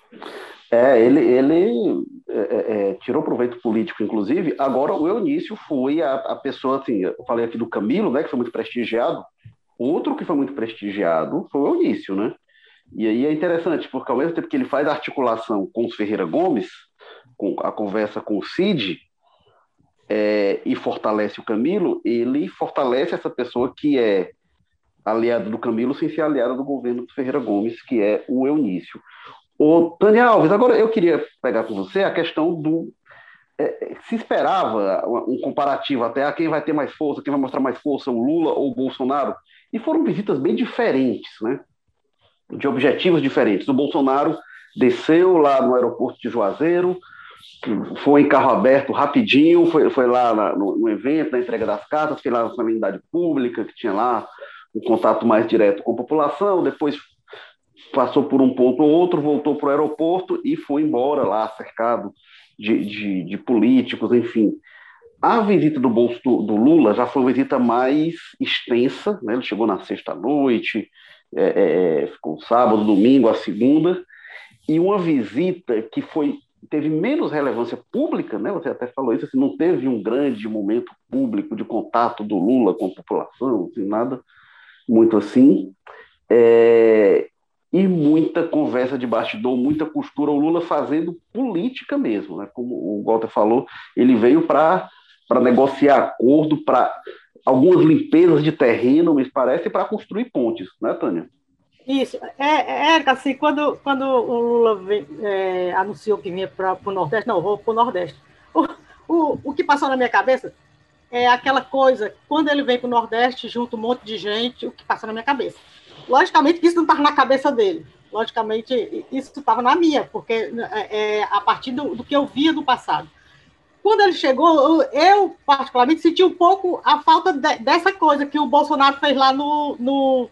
É, ele, ele é, é, é, tirou proveito político, inclusive. Agora, o Eunício foi a, a pessoa, assim, eu falei aqui do Camilo, né, que foi muito prestigiado. Outro que foi muito prestigiado foi o Eunício, né? E aí é interessante, porque ao mesmo tempo que ele faz a articulação com os Ferreira Gomes, com a conversa com o Cid, é, e fortalece o Camilo, ele fortalece essa pessoa que é aliado do Camilo sem ser aliado do governo do Ferreira Gomes, que é o Eunício. O Daniel Alves, agora eu queria pegar com você a questão do. É, se esperava um comparativo até a quem vai ter mais força, quem vai mostrar mais força, o Lula ou o Bolsonaro, e foram visitas bem diferentes, né? De objetivos diferentes. O Bolsonaro desceu lá no aeroporto de Juazeiro, foi em carro aberto rapidinho, foi, foi lá na, no, no, evento, na entrega das cartas, foi lá na comunidade pública, que tinha lá um contato mais direto com a população, depois passou por um ponto ou outro, voltou para o aeroporto e foi embora lá, cercado de, de, de políticos, enfim. A visita do bolso do, do, Lula já foi uma visita mais extensa, né? ele chegou na sexta-noite, é, é, ficou sábado, domingo, a segunda, e uma visita que foi teve menos relevância pública, né? Você até falou isso, assim, não teve um grande momento público de contato do Lula com a população, assim, nada muito assim. É, e muita conversa de bastidor, muita costura, o Lula fazendo política mesmo, né? Como o Walter falou, ele veio para negociar acordo, para algumas limpezas de terreno, me parece, para construir pontes, né, Tânia? Isso, é, é assim, quando, quando o Lula vem, é, anunciou que vinha para o Nordeste, não, vou para o Nordeste, o, o, que passou na minha cabeça é aquela coisa, quando ele vem para o Nordeste, junto um monte de gente, o que passou na minha cabeça. Logicamente que isso não estava na cabeça dele, logicamente isso estava na minha, porque é, é, a partir do, do, que eu via no passado. Quando ele chegou, eu, particularmente senti um pouco a falta de, dessa coisa que o Bolsonaro fez lá no, no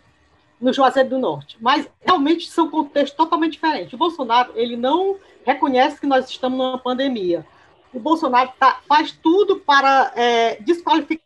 no Juazeiro do Norte. Mas realmente são contextos totalmente diferentes. O Bolsonaro ele não reconhece que nós estamos numa pandemia. O Bolsonaro tá, faz tudo para é, desqualificar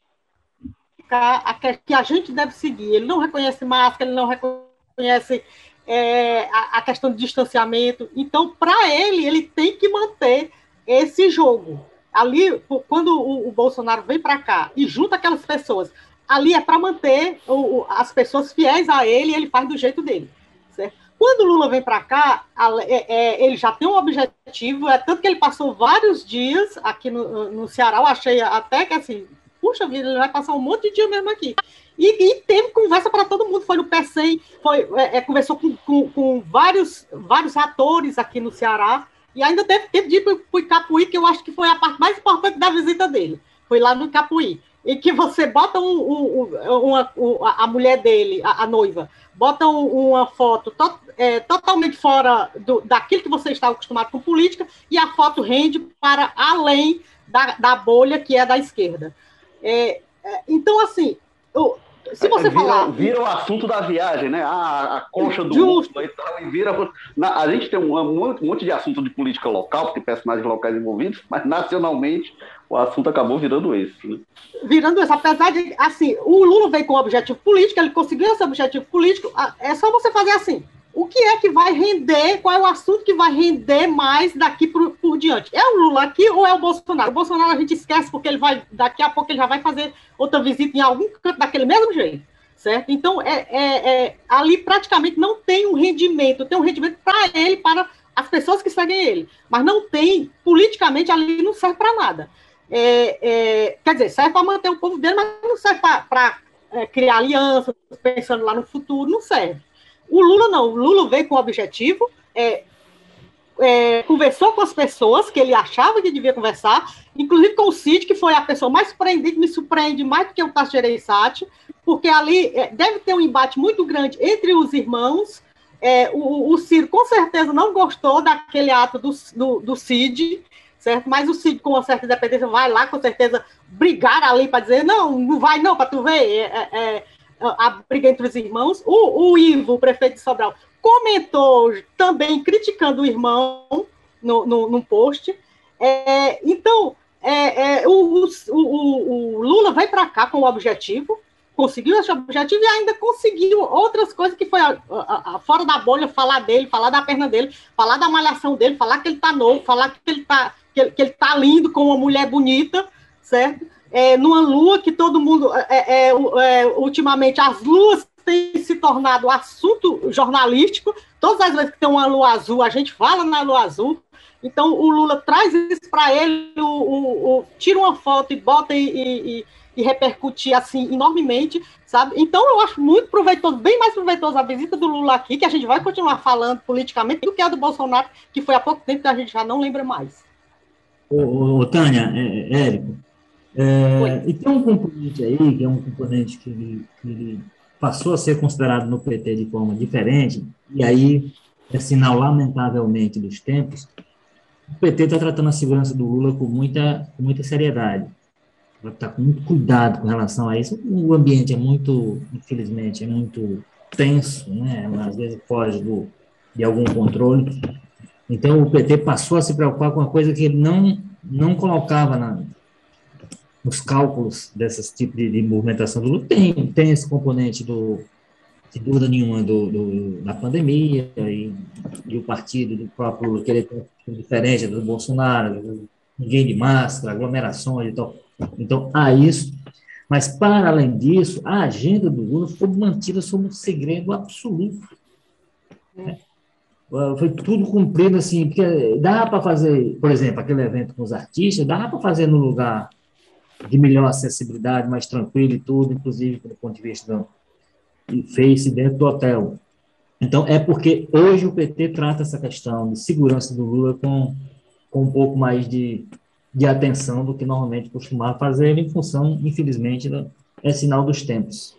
a que, a gente deve seguir. Ele não reconhece máscara, ele não reconhece é, a, a, questão de distanciamento. Então, para ele, ele tem que manter esse jogo. Ali, quando o, o Bolsonaro vem para cá e junta aquelas pessoas ali é para manter o, o, as pessoas fiéis a ele e ele faz do jeito dele. Certo? Quando o Lula vem para cá, a, é, é, ele já tem um objetivo, é tanto que ele passou vários dias aqui no, no Ceará, eu achei até que assim, puxa vida, ele vai passar um monte de dia mesmo aqui. E, e teve conversa para todo mundo, foi no PECEM, foi, é, é, conversou com, com, com, vários, vários atores aqui no Ceará, e ainda teve tempo de ir para Icapuí, que eu acho que foi a parte mais importante da visita dele, foi lá no Icapuí em que você bota um, um, uma, um, a mulher dele, a, a noiva, bota uma foto to, é, totalmente fora do, daquilo que você está acostumado com política, e a foto rende para além da, da bolha que é da esquerda. É, é, então, assim, se você vira, falar. Vira o assunto da viagem, né? Ah, a concha do Justo. e tal, e vira. Na, a gente tem um, um, monte de assunto de política local, porque personagens locais envolvidos, mas nacionalmente o assunto acabou virando esse. Né? Virando esse, apesar de, assim, o Lula veio com um objetivo político, ele conseguiu esse objetivo político, é só você fazer assim. O que é que vai render? Qual é o assunto que vai render mais daqui por, por diante? É o Lula aqui ou é o Bolsonaro? O Bolsonaro a gente esquece porque ele vai, daqui a pouco ele já vai fazer outra visita em algum canto daquele mesmo jeito, certo? Então, é, é, é ali praticamente não tem um rendimento, tem um rendimento para ele, para as pessoas que seguem ele, mas não tem, politicamente, ali não serve para nada é, é, quer dizer, serve para manter o povo dele, mas não serve para é, criar alianças, pensando lá no futuro, não serve. O Lula não, o Lula veio com o objetivo, é, é, conversou com as pessoas que ele achava que devia conversar, inclusive com o Cid, que foi a pessoa mais surpreendente, me surpreende mais do que o Tasso Gereissati, porque ali é, deve ter um embate muito grande entre os irmãos. É, o, o Ciro com certeza não gostou daquele ato do, do, do Cid, certo? Mas o Cid, com uma certa independência, vai lá, com certeza, brigar ali para dizer, não, não vai não, para tu ver, é, é, é, a briga entre os irmãos. O, o Ivo, o prefeito de Sobral, comentou também criticando o irmão no, no, no post. É, então, é, é, o, o, o, Lula vai para cá com o objetivo, conseguiu esse objetivo e ainda conseguiu outras coisas que foi a, a, a, fora da bolha, falar dele, falar da perna dele, falar da malhação dele, falar que ele tá novo, falar que ele tá que que ele tá lindo com uma mulher bonita, certo? É, numa lua que todo mundo, é, é, é, é ultimamente, as luas têm se tornado assunto jornalístico. Todas as vezes que tem uma lua azul, a gente fala na lua azul. Então, o Lula traz isso para ele, o, o, o, tira uma foto e bota e, e, e repercute assim enormemente, sabe? Então, eu acho muito proveitoso, bem mais proveitoso a visita do Lula aqui, que a gente vai continuar falando politicamente, do que a do Bolsonaro, que foi há pouco tempo que a gente já não lembra mais. Ô, ô, Tânia, é, é, Érico, é, e tem um componente aí, que é um componente que ele, que ele, passou a ser considerado no PT de forma diferente, e aí é sinal, lamentavelmente, dos tempos, o PT está tratando a segurança do Lula com muita, com muita seriedade. Está com muito cuidado com relação a isso. O ambiente é muito, infelizmente, é muito tenso, né? às vezes foge do, de algum controle. Então, o PT passou a se preocupar com uma coisa que ele não, não colocava na, nos cálculos desses tipos de, de, movimentação do Lula, tem, tem esse componente do, de dúvida nenhuma, do, do da pandemia e, e, o partido do próprio Lula querer ter diferente do Bolsonaro, ninguém de máscara, aglomerações e tal. Então, há isso. Mas, para além disso, a agenda do Lula foi mantida sob um segredo absoluto. Né? Foi tudo cumprido assim, porque dava para fazer, por exemplo, aquele evento com os artistas, dava para fazer no lugar de melhor acessibilidade, mais tranquilo e tudo, inclusive do ponto de vista do Face dentro do hotel. Então, é porque hoje o PT trata essa questão de segurança do Lula com, com um pouco mais de, de atenção do que normalmente costumava fazer, em função, infelizmente, do, é sinal dos tempos.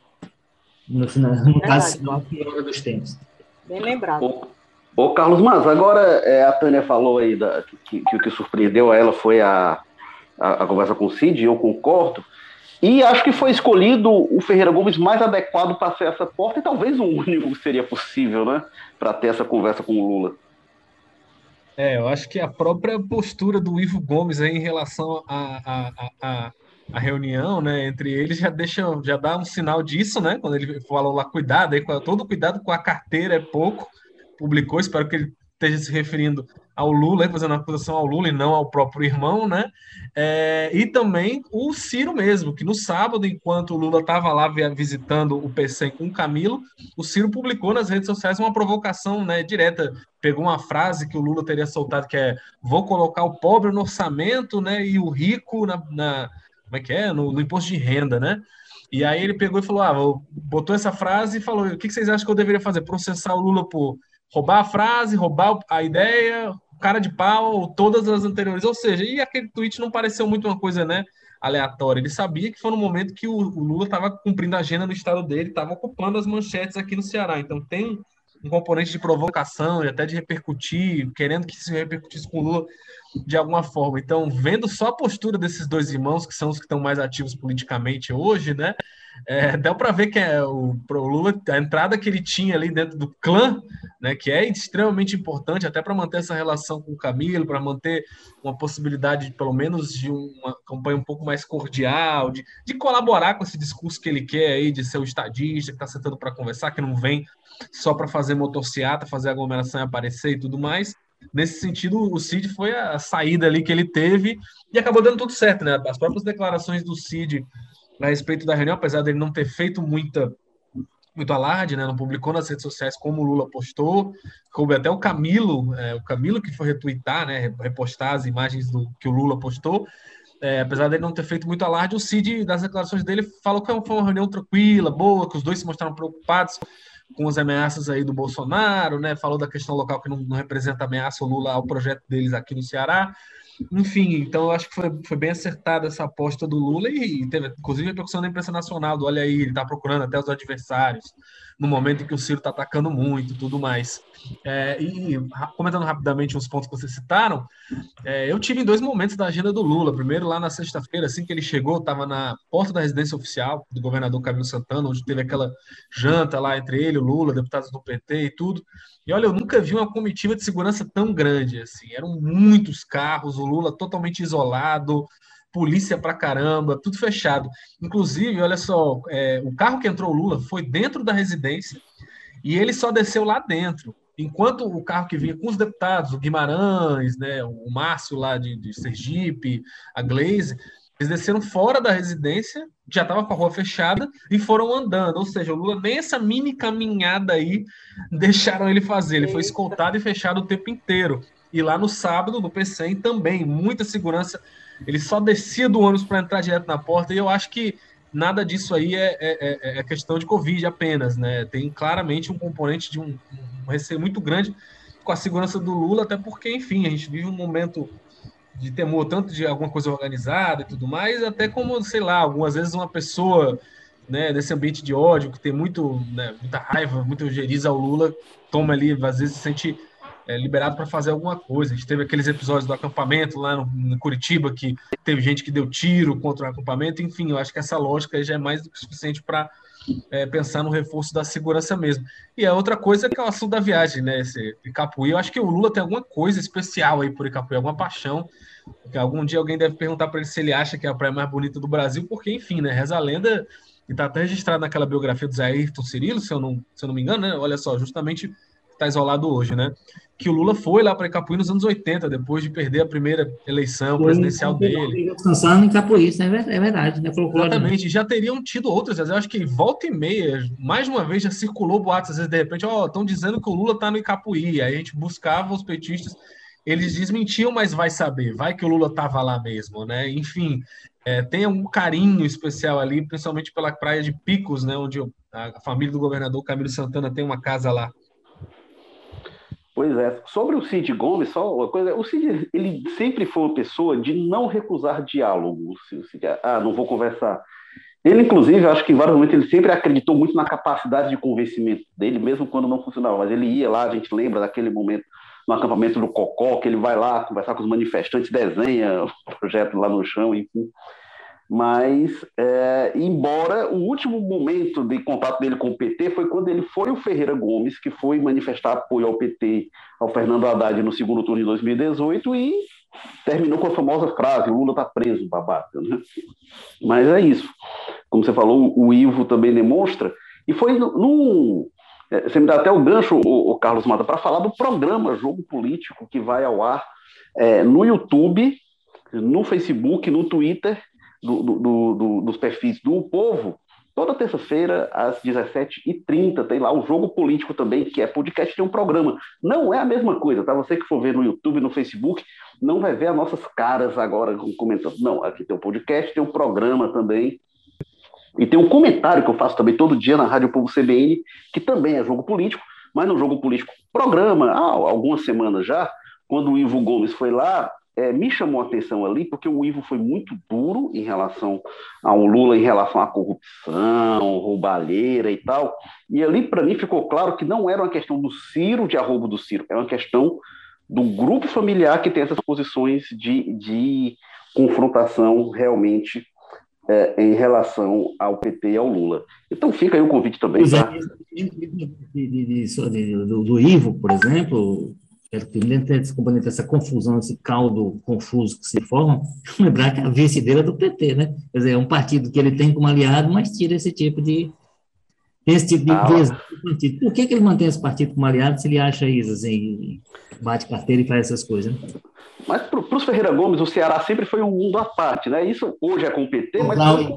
No, no caso, sinal pior dos tempos. Bem lembrado. Ô, Carlos Mas, agora é, a Tânia falou aí da, que, que o que surpreendeu a ela foi a, a, a conversa com o Cid, eu concordo. E acho que foi escolhido o Ferreira Gomes mais adequado para ser essa porta e talvez o único que seria possível, né? Para ter essa conversa com o Lula. É, eu acho que a própria postura do Ivo Gomes aí em relação à a, a, a, reunião, né, entre eles já deixa, já dá um sinal disso, né? Quando ele falou lá, cuidado, aí, todo cuidado com a carteira é pouco, publicou, espero que ele esteja se referindo ao Lula, fazendo acusação ao Lula e não ao próprio irmão, né? É, e também o Ciro mesmo, que no sábado, enquanto o Lula estava lá visitando o PC com o Camilo, o Ciro publicou nas redes sociais uma provocação né, direta. Pegou uma frase que o Lula teria soltado, que é vou colocar o pobre no orçamento né, e o rico na, na como é que é? No, no, imposto de renda, né? E aí ele pegou e falou: ah, botou essa frase e falou: o que vocês acham que eu deveria fazer? Processar o Lula por roubar a frase, roubar a ideia, cara de pau, todas as anteriores. Ou seja, e aquele tweet não pareceu muito uma coisa, né? Aleatória. Ele sabia que foi no momento que o, o Lula estava cumprindo a agenda no estado dele, estava ocupando as manchetes aqui no Ceará. Então tem um componente de provocação e até de repercutir, querendo que isso repercutisse com o Lula de alguma forma. Então, vendo só a postura desses dois irmãos, que são os que estão mais ativos politicamente hoje, né? É, deu para ver que é o, o Lula, a entrada que ele tinha ali dentro do clã, né, que é extremamente importante até para manter essa relação com o Camilo, para manter uma possibilidade, de, pelo menos, de uma campanha um pouco mais cordial, de, de colaborar com esse discurso que ele quer aí, de ser o estadista, que está sentando para conversar, que não vem só para fazer motociata, fazer aglomeração e aparecer e tudo mais. Nesse sentido, o Cid foi a saída ali que ele teve e acabou dando tudo certo, né? As próprias declarações do Cid a respeito da reunião, apesar dele não ter feito muita muito alarde, né? Não publicou nas redes sociais como o Lula postou, coube até o Camilo, é, o Camilo que foi retweetar, né? Repostar as imagens do que o Lula postou. É, apesar dele não ter feito muito alarde, o Cid, das declarações dele, falou que foi uma reunião tranquila, boa, que os dois se mostraram preocupados com as ameaças aí do Bolsonaro, né? Falou da questão local que não, não representa ameaça o Lula ao projeto deles aqui no Ceará. Enfim, então eu acho que foi, foi bem acertada essa aposta do Lula e teve, inclusive, a repercussão da imprensa nacional do olha aí, ele está procurando até os adversários, no momento em que o Ciro está atacando muito e tudo mais. É, e comentando rapidamente uns pontos que vocês citaram, é, eu tive em dois momentos da agenda do Lula. Primeiro, lá na sexta-feira, assim que ele chegou, estava na porta da residência oficial do governador Camilo Santana, onde teve aquela janta lá entre ele, o Lula, deputados do PT e tudo. E olha, eu nunca vi uma comitiva de segurança tão grande assim. Eram muitos carros, o Lula totalmente isolado, polícia pra caramba, tudo fechado. Inclusive, olha só, é, o carro que entrou o Lula foi dentro da residência e ele só desceu lá dentro. Enquanto o carro que vinha com os deputados, o Guimarães, né, o Márcio lá de, de Sergipe, a Glaze, eles desceram fora da residência, já estava com a rua fechada, e foram andando. Ou seja, o Lula nem essa mini caminhada aí deixaram ele fazer. Ele foi escoltado e fechado o tempo inteiro. E lá no sábado, no PCM, também, muita segurança. Ele só descia do ônibus para entrar direto na porta. E eu acho que nada disso aí é, é, é, é questão de Covid apenas, né? Tem claramente um componente de um, um receio muito grande com a segurança do Lula, até porque, enfim, a gente vive um momento de temor tanto de alguma coisa organizada e tudo mais, até como, sei lá, algumas vezes uma pessoa né, nesse ambiente de ódio, que tem muito, né, muita raiva, muito geriza ao Lula, toma ali, às vezes se sente é, liberado para fazer alguma coisa. A gente teve aqueles episódios do acampamento lá no, no, Curitiba, que teve gente que deu tiro contra o acampamento, enfim, eu acho que essa lógica já é mais do que suficiente para é, pensar no reforço da segurança mesmo. E a outra coisa é que é o assunto da viagem, né? Esse Icapuí. Eu acho que o Lula tem alguma coisa especial aí por Icapuí, alguma paixão. Que algum dia alguém deve perguntar para ele se ele acha que é a praia mais bonita do Brasil, porque, enfim, né? Reza a lenda, e está até registrado naquela biografia do Zé Ayrton Cirilo, se eu não, se eu não me engano, né? Olha só, justamente está isolado hoje, né? Que o Lula foi lá para Icapuí nos anos 80, depois de perder a primeira eleição foi, presidencial dele. Descansando em Icapuí, isso é verdade, né? Exatamente, já teriam tido outras, eu acho que volta e meia, mais uma vez já circulou boatos, às vezes de repente, ó, oh, estão dizendo que o Lula está no Icapuí, aí a gente buscava os petistas, eles desmentiam, mas vai saber, vai que o Lula estava lá mesmo, né? Enfim, é, tem um carinho especial ali, principalmente pela praia de Picos, né? Onde a família do governador Camilo Santana tem uma casa lá. Pois é. Sobre o Cid Gomes, só uma coisa. O Cid, ele sempre foi uma pessoa de não recusar diálogo. Cid, ah, não vou conversar. Ele, inclusive, acho que em vários momentos ele sempre acreditou muito na capacidade de convencimento dele, mesmo quando não funcionava. Mas ele ia lá, a gente lembra daquele momento no acampamento do Cocó, que ele vai lá conversar com os manifestantes, desenha o projeto lá no chão, enfim. Mas, é, embora o último momento de contato dele com o PT foi quando ele foi o Ferreira Gomes, que foi manifestar apoio ao PT, ao Fernando Haddad no segundo turno de 2018 e terminou com a famosa frase: Lula está preso, babaca. Né? Mas é isso. Como você falou, o Ivo também demonstra. E foi num. É, você me dá até o gancho, o, o Carlos Mata, para falar do programa Jogo Político que vai ao ar é, no YouTube, no Facebook, no Twitter do, do, do, dos perfis do Povo, toda terça-feira, às 17h30, tem lá o Jogo Político também, que é podcast, tem um programa. Não é a mesma coisa, tá? Você que for ver no YouTube, no Facebook, não vai ver as nossas caras agora comentando. Não, aqui tem um podcast, tem um programa também. E tem um comentário que eu faço também todo dia na Rádio Povo CBN, que também é jogo político, mas no jogo político programa, há algumas semanas já, quando o Ivo Gomes foi lá, é, me chamou a atenção ali, porque o Ivo foi muito duro em relação ao Lula, em relação à corrupção, roubalheira e tal. E ali, para mim, ficou claro que não era uma questão do Ciro, de arrobo do Ciro, era uma questão do grupo familiar que tem essas posições de, de confrontação realmente é, em relação ao PT e ao Lula. Então fica aí o convite também. Tá? Do, do Ivo, por exemplo, que dentro desse componente, essa confusão, esse caldo confuso que se forma, lembrar que a vice dele é do PT, né? Quer dizer, é um partido que ele tem como aliado, mas tira esse tipo de esse tipo de ah, partido. Por que, que ele mantém esse partido como aliado se ele acha isso, assim, bate carteira e faz essas coisas, né? Mas para os Ferreira Gomes, o Ceará sempre foi um mundo à parte, né? Isso hoje é com o PT, mas... Não,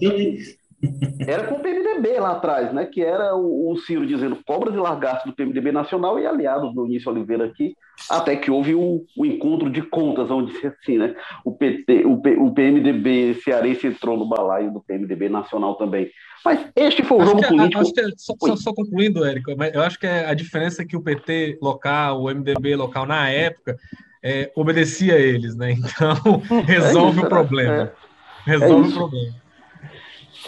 era com o PMDB lá atrás, né? Que era o, o Ciro dizendo cobras e lagartos do PMDB nacional e aliados do Início Oliveira aqui, até que houve o, o encontro de contas, onde assim, né? O PT, o, P, o PMDB cearense entrou no balaio do PMDB nacional também. Mas este foi o jogo que, político. Acho que, só, só, só, concluindo, Érico, eu acho que é a diferença é que o PT local, o MDB local na época, é, obedecia a eles, né? Então resolve é isso, o problema. É. Resolve o problema.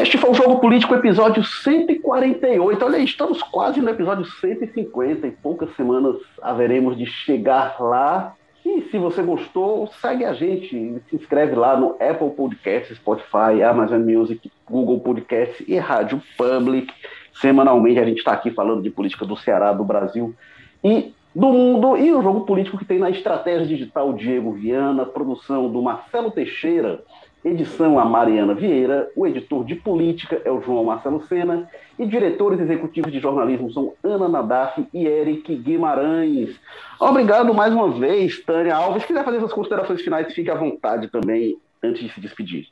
Este foi o Jogo Político, episódio 148. Olha aí, estamos quase no episódio 150. Em poucas semanas haveremos de chegar lá. E se você gostou, segue a gente. Se inscreve lá no Apple Podcasts, Spotify, Amazon Music, Google Podcasts e Rádio Public. Semanalmente a gente está aqui falando de política do Ceará, do Brasil e do mundo. E o jogo político que tem na estratégia digital Diego Viana, produção do Marcelo Teixeira Edição a Mariana Vieira, o editor de política é o João Marcelo Sena e diretores executivos de jornalismo são Ana Nadaf e Eric Guimarães. Obrigado mais uma vez, Tânia Alves. Se quiser fazer suas considerações finais, fique à vontade também antes de se despedir.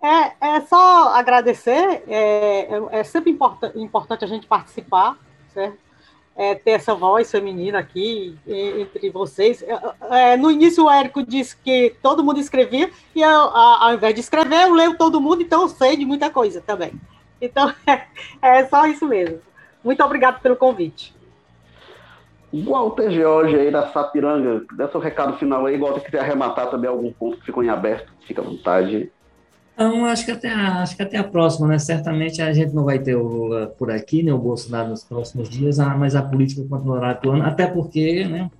É, é só agradecer, é, é sempre importante a gente participar, certo? É, ter essa voz feminina aqui entre vocês. É, é, no início, o Érico disse que todo mundo escrevia, e eu, ao invés de escrever, eu leio todo mundo, então eu sei de muita coisa também. Então, é, é só isso mesmo. Muito obrigado pelo convite. Walter George aí da Sapiranga, dá seu recado final aí, igual quiser arrematar também algum ponto que ficou em aberto, fica à vontade. Então, acho que, até a, acho que até a próxima, né? Certamente a gente não vai ter o Lula por aqui, né? O Bolsonaro nos próximos dias, ah, mas a política continuará atuando, até porque, né?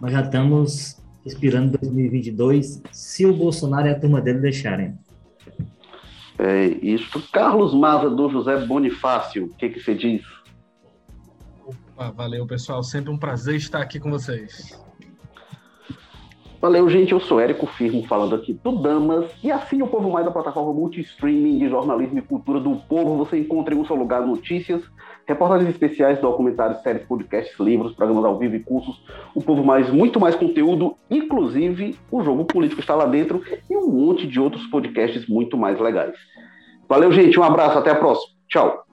Nós já estamos respirando 2022, se o Bolsonaro e a turma dele deixarem. É isso. Carlos Maza do José Bonifácio, o que, que você diz? Opa, valeu, pessoal. Sempre um prazer estar aqui com vocês. Valeu, gente. Eu sou Érico Firmo, falando aqui do Damas. E assim o Povo Mais da plataforma multi-streaming de jornalismo e cultura do povo. Você encontra em um só lugar notícias, reportagens especiais, documentários, séries, podcasts, livros, programas ao vivo e cursos. O Povo Mais, muito mais conteúdo, inclusive o jogo político está lá dentro e um monte de outros podcasts muito mais legais. Valeu, gente. Um abraço. Até a próxima. Tchau.